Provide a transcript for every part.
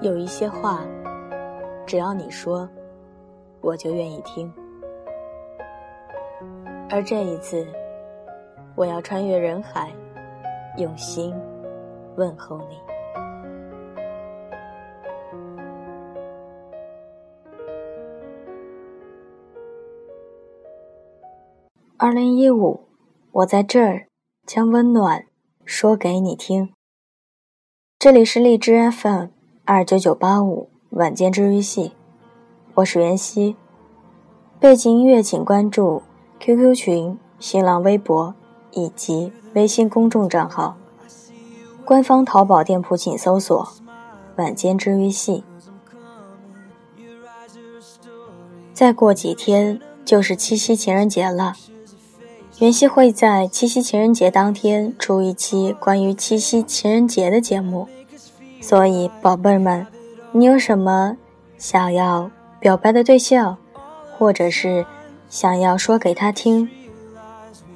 有一些话，只要你说，我就愿意听。而这一次，我要穿越人海，用心问候你。二零一五，我在这儿将温暖说给你听。这里是荔枝 FM 二九九八五晚间治愈系，我是袁熙。背景音乐请关注 QQ 群、新浪微博以及微信公众账号。官方淘宝店铺请搜索“晚间治愈系”。再过几天就是七夕情人节了。袁熙会在七夕情人节当天出一期关于七夕情人节的节目，所以宝贝儿们，你有什么想要表白的对象，或者是想要说给他听，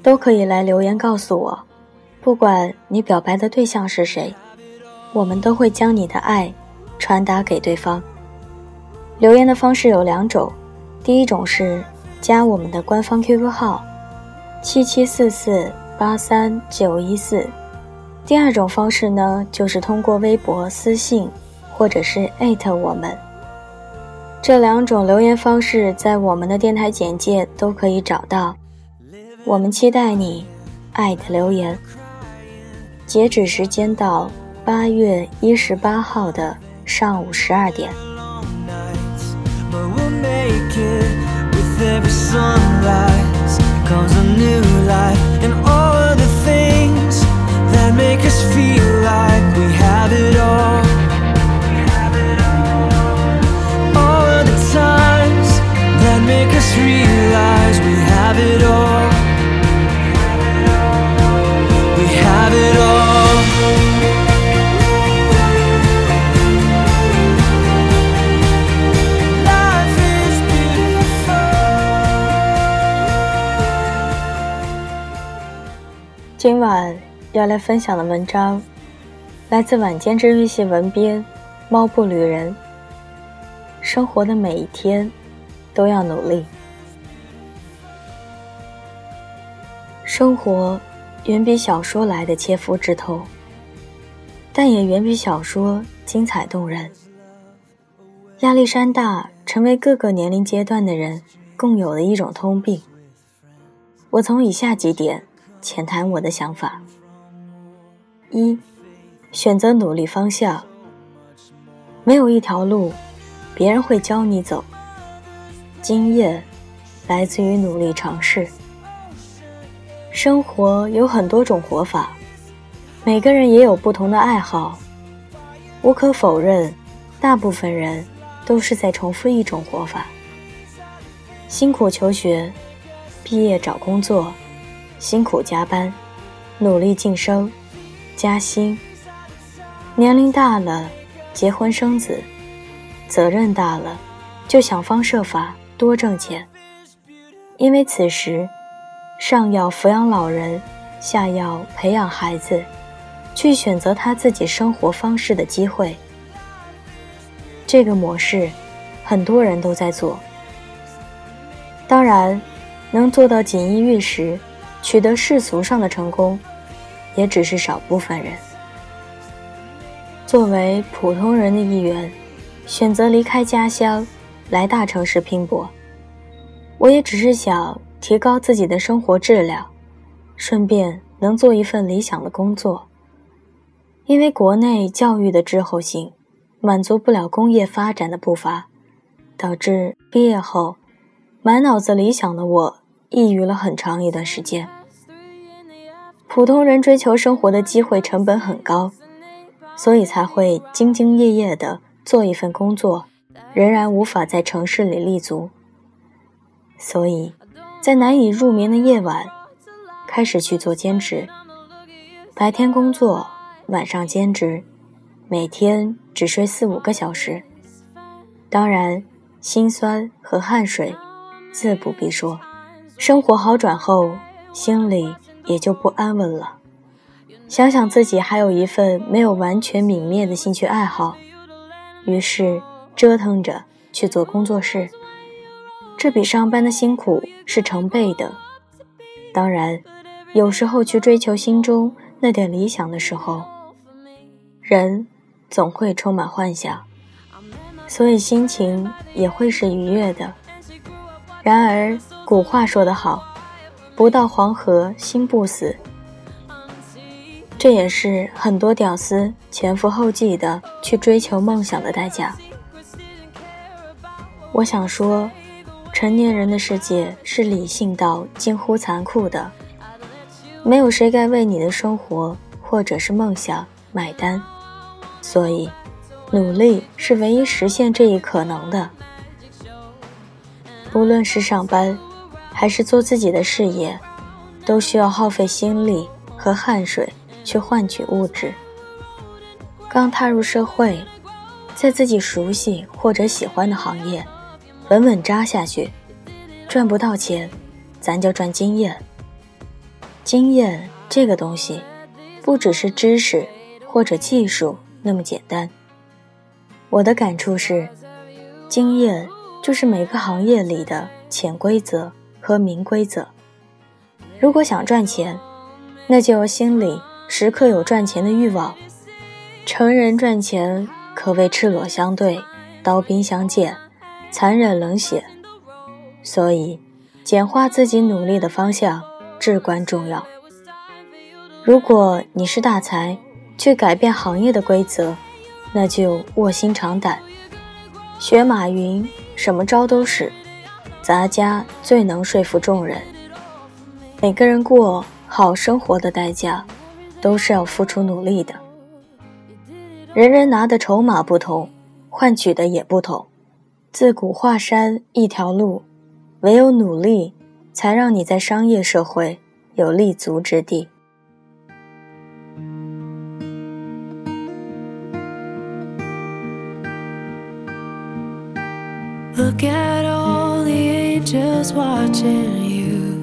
都可以来留言告诉我。不管你表白的对象是谁，我们都会将你的爱传达给对方。留言的方式有两种，第一种是加我们的官方 QQ 号。七七四四八三九一四，第二种方式呢，就是通过微博私信，或者是艾特我们。这两种留言方式在我们的电台简介都可以找到。我们期待你爱的留言。截止时间到八月一十八号的上午十二点。comes a new light and all the things that make us feel like we have it all. All of the times that make us realize we have 要来分享的文章，来自晚间治愈系文编猫步旅人。生活的每一天，都要努力。生活远比小说来的切肤之痛，但也远比小说精彩动人。压力山大，成为各个年龄阶段的人共有的一种通病。我从以下几点。浅谈我的想法：一、选择努力方向。没有一条路，别人会教你走。经验来自于努力尝试。生活有很多种活法，每个人也有不同的爱好。无可否认，大部分人都是在重复一种活法：辛苦求学，毕业找工作。辛苦加班，努力晋升，加薪。年龄大了，结婚生子，责任大了，就想方设法多挣钱。因为此时，上要抚养老人，下要培养孩子，去选择他自己生活方式的机会。这个模式，很多人都在做。当然，能做到锦衣玉食。取得世俗上的成功，也只是少部分人。作为普通人的一员，选择离开家乡，来大城市拼搏，我也只是想提高自己的生活质量，顺便能做一份理想的工作。因为国内教育的滞后性，满足不了工业发展的步伐，导致毕业后，满脑子理想的我。抑郁了很长一段时间。普通人追求生活的机会成本很高，所以才会兢兢业业的做一份工作，仍然无法在城市里立足。所以，在难以入眠的夜晚，开始去做兼职。白天工作，晚上兼职，每天只睡四五个小时。当然，心酸和汗水，自不必说。生活好转后，心里也就不安稳了。想想自己还有一份没有完全泯灭的兴趣爱好，于是折腾着去做工作室，这比上班的辛苦是成倍的。当然，有时候去追求心中那点理想的时候，人总会充满幻想，所以心情也会是愉悦的。然而，古话说得好，“不到黄河心不死”，这也是很多屌丝前赴后继的去追求梦想的代价。我想说，成年人的世界是理性到近乎残酷的，没有谁该为你的生活或者是梦想买单，所以，努力是唯一实现这一可能的。不论是上班，还是做自己的事业，都需要耗费心力和汗水去换取物质。刚踏入社会，在自己熟悉或者喜欢的行业，稳稳扎下去，赚不到钱，咱就赚经验。经验这个东西，不只是知识或者技术那么简单。我的感触是，经验。就是每个行业里的潜规则和明规则。如果想赚钱，那就心里时刻有赚钱的欲望。成人赚钱可谓赤裸相对，刀兵相见，残忍冷血。所以，简化自己努力的方向至关重要。如果你是大才，去改变行业的规则，那就卧薪尝胆，学马云。什么招都使，杂家最能说服众人。每个人过好生活的代价，都是要付出努力的。人人拿的筹码不同，换取的也不同。自古华山一条路，唯有努力，才让你在商业社会有立足之地。Angels watching you.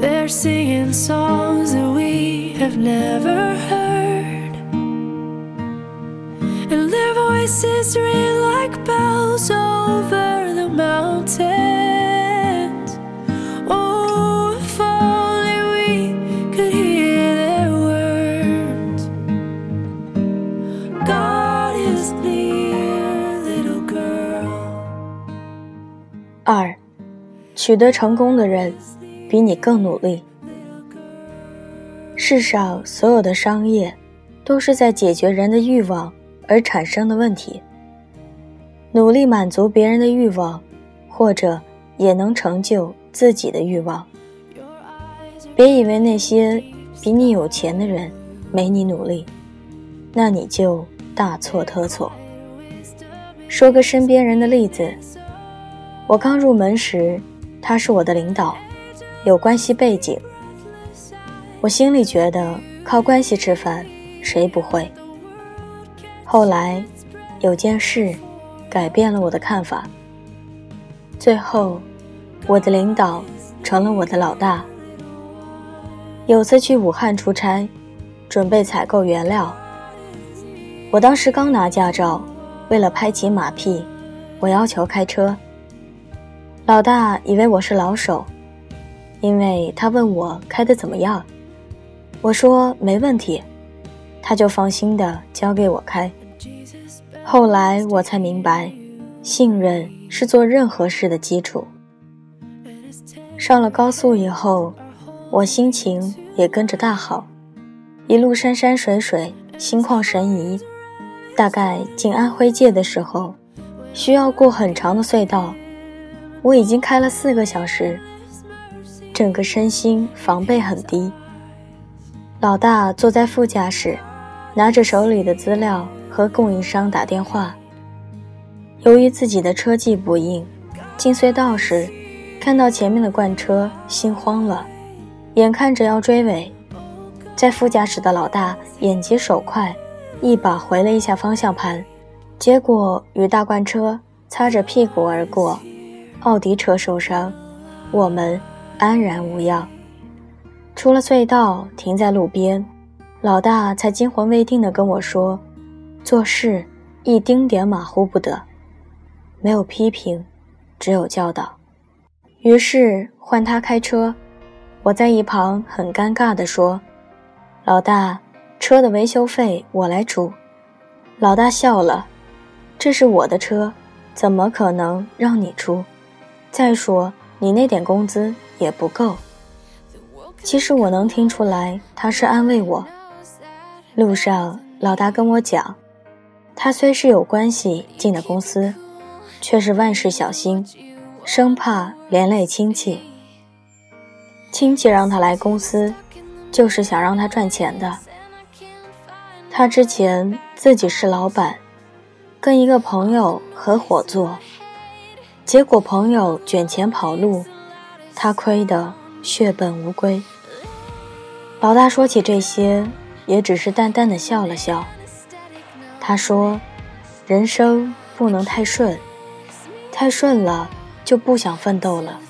They're singing songs that we have never heard. And their voices ring like bells over 取得成功的人比你更努力。世上所有的商业，都是在解决人的欲望而产生的问题。努力满足别人的欲望，或者也能成就自己的欲望。别以为那些比你有钱的人没你努力，那你就大错特错。说个身边人的例子。我刚入门时，他是我的领导，有关系背景。我心里觉得靠关系吃饭，谁不会？后来有件事改变了我的看法。最后，我的领导成了我的老大。有次去武汉出差，准备采购原料。我当时刚拿驾照，为了拍起马屁，我要求开车。老大以为我是老手，因为他问我开的怎么样，我说没问题，他就放心的交给我开。后来我才明白，信任是做任何事的基础。上了高速以后，我心情也跟着大好，一路山山水水，心旷神怡。大概进安徽界的时候，需要过很长的隧道。我已经开了四个小时，整个身心防备很低。老大坐在副驾驶，拿着手里的资料和供应商打电话。由于自己的车技不硬，进隧道时看到前面的罐车，心慌了，眼看着要追尾，在副驾驶的老大眼疾手快，一把回了一下方向盘，结果与大罐车擦着屁股而过。奥迪车受伤，我们安然无恙。出了隧道，停在路边，老大才惊魂未定地跟我说：“做事一丁点马虎不得。没有批评，只有教导。于是换他开车，我在一旁很尴尬地说：“老大，车的维修费我来出。”老大笑了：“这是我的车，怎么可能让你出？再说你那点工资也不够。”其实我能听出来，他是安慰我。路上，老大跟我讲，他虽是有关系进的公司。却是万事小心，生怕连累亲戚。亲戚让他来公司，就是想让他赚钱的。他之前自己是老板，跟一个朋友合伙做，结果朋友卷钱跑路，他亏得血本无归。老大说起这些，也只是淡淡的笑了笑。他说：“人生不能太顺。”太顺了，就不想奋斗了。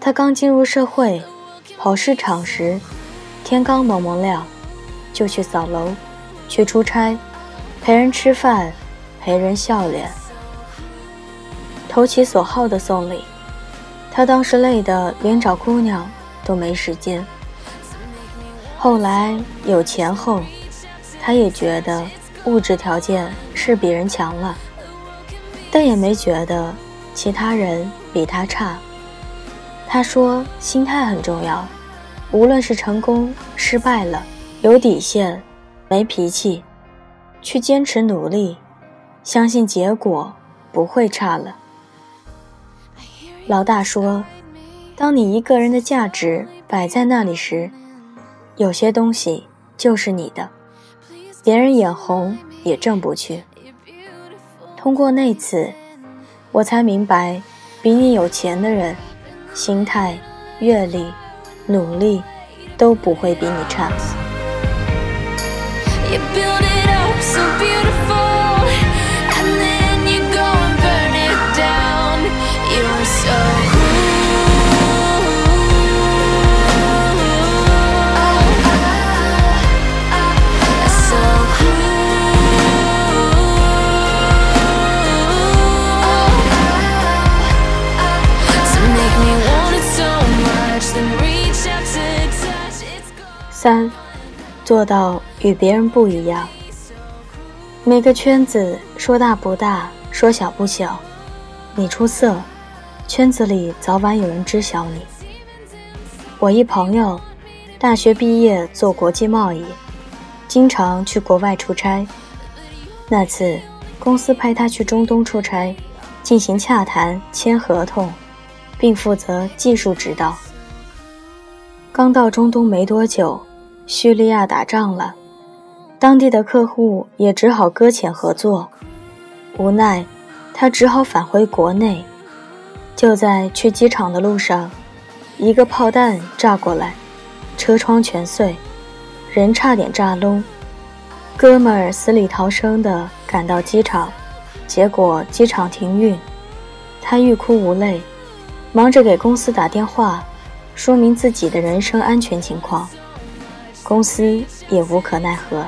他刚进入社会，跑市场时，天刚蒙蒙亮，就去扫楼，去出差，陪人吃饭，陪人笑脸，投其所好的送礼。他当时累得连找姑娘都没时间。后来有钱后，他也觉得物质条件是比人强了。但也没觉得其他人比他差。他说：“心态很重要，无论是成功失败了，有底线，没脾气，去坚持努力，相信结果不会差了。”老大说：“当你一个人的价值摆在那里时，有些东西就是你的，别人眼红也挣不去。”通过那次，我才明白，比你有钱的人，心态、阅历、努力，都不会比你差。三，做到与别人不一样。每个圈子说大不大，说小不小，你出色，圈子里早晚有人知晓你。我一朋友，大学毕业做国际贸易，经常去国外出差。那次公司派他去中东出差，进行洽谈、签合同，并负责技术指导。刚到中东没多久。叙利亚打仗了，当地的客户也只好搁浅合作，无奈，他只好返回国内。就在去机场的路上，一个炮弹炸过来，车窗全碎，人差点炸聋。哥们儿死里逃生的赶到机场，结果机场停运，他欲哭无泪，忙着给公司打电话，说明自己的人身安全情况。公司也无可奈何，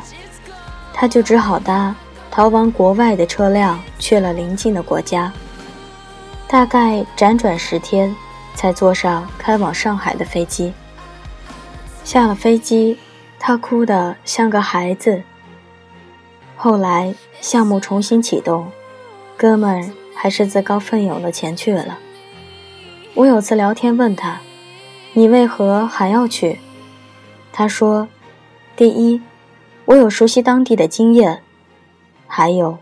他就只好搭逃往国外的车辆去了邻近的国家。大概辗转十天，才坐上开往上海的飞机。下了飞机，他哭得像个孩子。后来项目重新启动，哥们还是自告奋勇的前去了。我有次聊天问他：“你为何还要去？”他说：“第一，我有熟悉当地的经验；还有，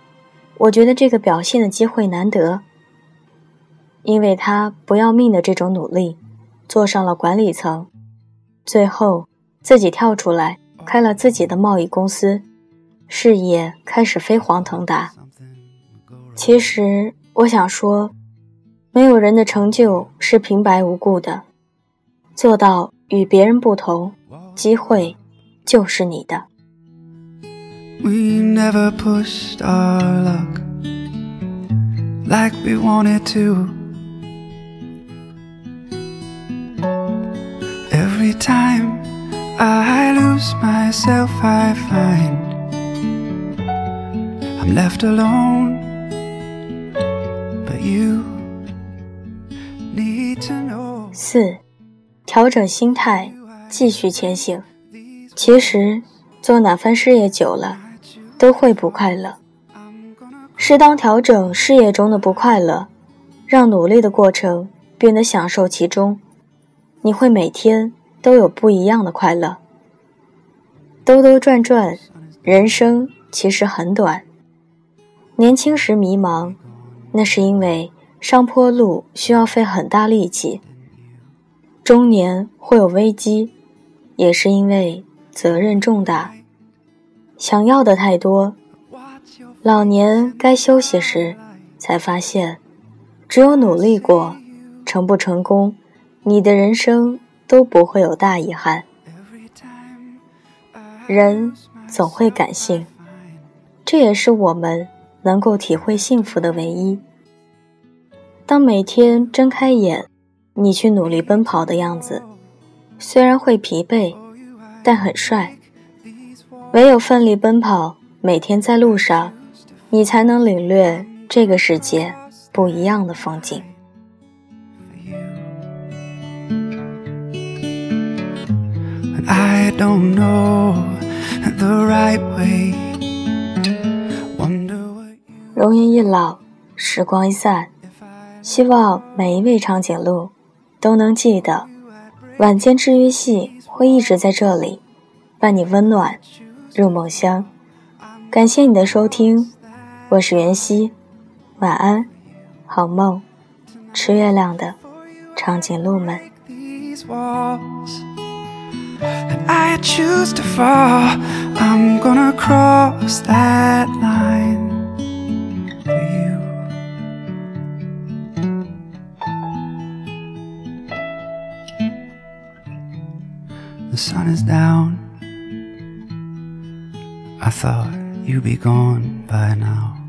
我觉得这个表现的机会难得。因为他不要命的这种努力，做上了管理层，最后自己跳出来开了自己的贸易公司，事业开始飞黄腾达。其实我想说，没有人的成就是平白无故的，做到与别人不同。”机会就是你的。We never pushed our luck like we wanted to. Time I lose myself, I find I'm left alone. But you need to know. 四，调整心态，继续前行。其实做哪番事业久了，都会不快乐。适当调整事业中的不快乐，让努力的过程变得享受其中，你会每天都有不一样的快乐。兜兜转转，人生其实很短。年轻时迷茫，那是因为上坡路需要费很大力气；中年会有危机，也是因为责任重大。想要的太多，老年该休息时，才发现，只有努力过，成不成功，你的人生都不会有大遗憾。人总会感性，这也是我们能够体会幸福的唯一。当每天睁开眼，你去努力奔跑的样子，虽然会疲惫，但很帅。唯有奋力奔跑，每天在路上，你才能领略这个世界不一样的风景。容颜一老，时光一散，希望每一位长颈鹿都能记得，晚间治愈系会一直在这里，伴你温暖入梦乡。感谢你的收听，我是袁熙，晚安，好梦，吃月亮的长颈鹿们。I choose to fall, I'm gonna cross that line for you. The sun is down. I thought you'd be gone by now.